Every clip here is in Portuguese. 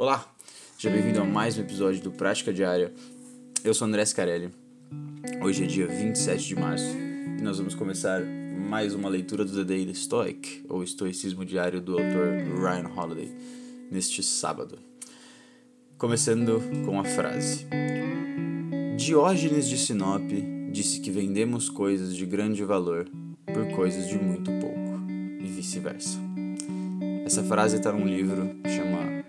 Olá, seja bem-vindo a mais um episódio do Prática Diária. Eu sou André Scarelli. Hoje é dia 27 de março e nós vamos começar mais uma leitura do The Daily Stoic, ou Estoicismo Diário do autor Ryan Holiday, neste sábado. Começando com a frase: Diógenes de Sinope disse que vendemos coisas de grande valor por coisas de muito pouco, e vice-versa. Essa frase está num livro que chama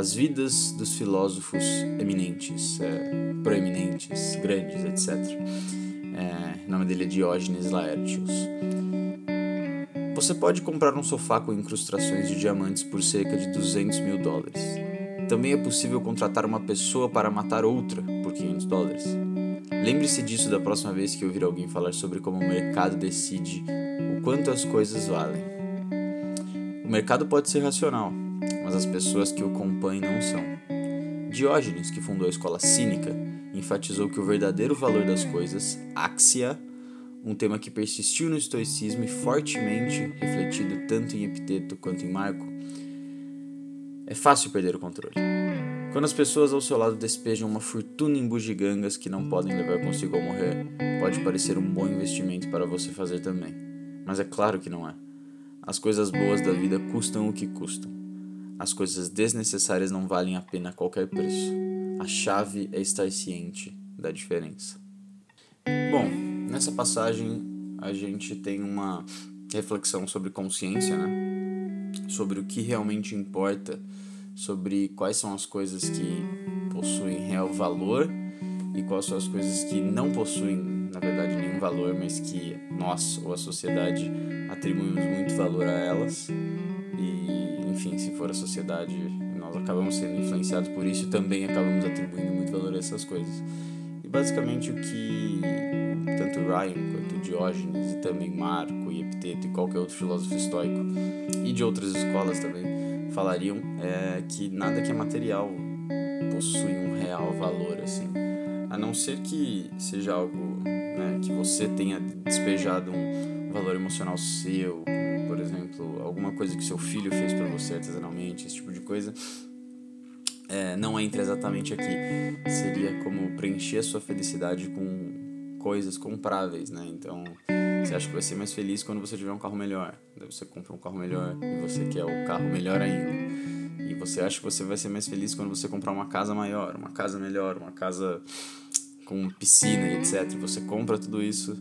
As Vidas dos Filósofos Eminentes, é, Proeminentes, Grandes, etc. É, o nome dele é Diógenes Laertius. Você pode comprar um sofá com incrustações de diamantes por cerca de 200 mil dólares. Também é possível contratar uma pessoa para matar outra por 500 dólares. Lembre-se disso da próxima vez que ouvir alguém falar sobre como o mercado decide o quanto as coisas valem. O mercado pode ser racional, mas as pessoas que o compõem não são. Diógenes, que fundou a escola cínica, enfatizou que o verdadeiro valor das coisas, axia, um tema que persistiu no estoicismo e fortemente refletido tanto em Epiteto quanto em Marco, é fácil perder o controle. Quando as pessoas ao seu lado despejam uma fortuna em bugigangas que não podem levar consigo ao morrer, pode parecer um bom investimento para você fazer também. Mas é claro que não é. As coisas boas da vida custam o que custam. As coisas desnecessárias não valem a pena a qualquer preço. A chave é estar ciente da diferença. Bom, nessa passagem a gente tem uma reflexão sobre consciência, né? Sobre o que realmente importa sobre quais são as coisas que possuem real valor e quais são as coisas que não possuem, na verdade, nenhum valor, mas que nós ou a sociedade atribuímos muito valor a elas. Enfim, se for a sociedade, nós acabamos sendo influenciados por isso e também acabamos atribuindo muito valor a essas coisas. E basicamente o que tanto Ryan quanto Diógenes e também Marco e Epiteto e qualquer outro filósofo estoico e de outras escolas também falariam é que nada que é material possui um real valor assim a não ser que seja algo né, que você tenha despejado um valor emocional seu exemplo alguma coisa que seu filho fez para você artesanalmente esse tipo de coisa é, não entra exatamente aqui seria como preencher a sua felicidade com coisas compráveis né então você acha que vai ser mais feliz quando você tiver um carro melhor. Daí você compra um carro melhor e você quer o carro melhor ainda. E você acha que você vai ser mais feliz quando você comprar uma casa maior, uma casa melhor, uma casa com piscina etc. Você compra tudo isso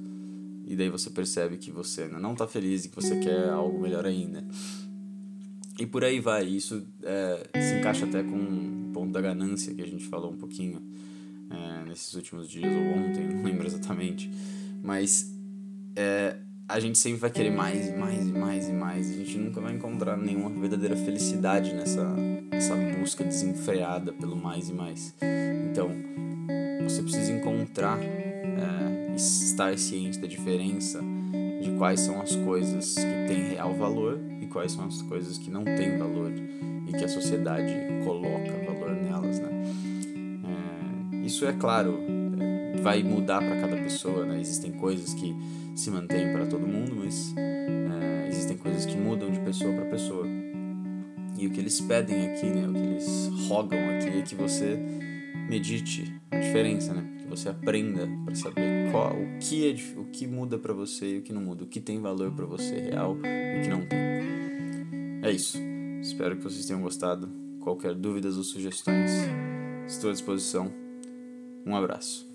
e daí você percebe que você não está feliz e que você quer algo melhor ainda. E por aí vai. Isso é, se encaixa até com o ponto da ganância que a gente falou um pouquinho é, nesses últimos dias ou ontem, não lembro exatamente. Mas é, a gente sempre vai querer mais e mais e mais e mais. A gente nunca vai encontrar nenhuma verdadeira felicidade nessa, nessa busca desenfreada pelo mais e mais. Então, você precisa encontrar, estar ciente da diferença de quais são as coisas que têm real valor e quais são as coisas que não têm valor e que a sociedade coloca valor nelas, né? É, isso é claro, é, vai mudar para cada pessoa, né? Existem coisas que se mantém para todo mundo, mas é, existem coisas que mudam de pessoa para pessoa. E o que eles pedem aqui, né, o que eles rogam aqui é que você medite a diferença, né? Você aprenda para saber qual, o que é o que muda para você e o que não muda, o que tem valor para você real e o que não tem. É isso. Espero que vocês tenham gostado. Qualquer dúvidas ou sugestões, estou à disposição. Um abraço.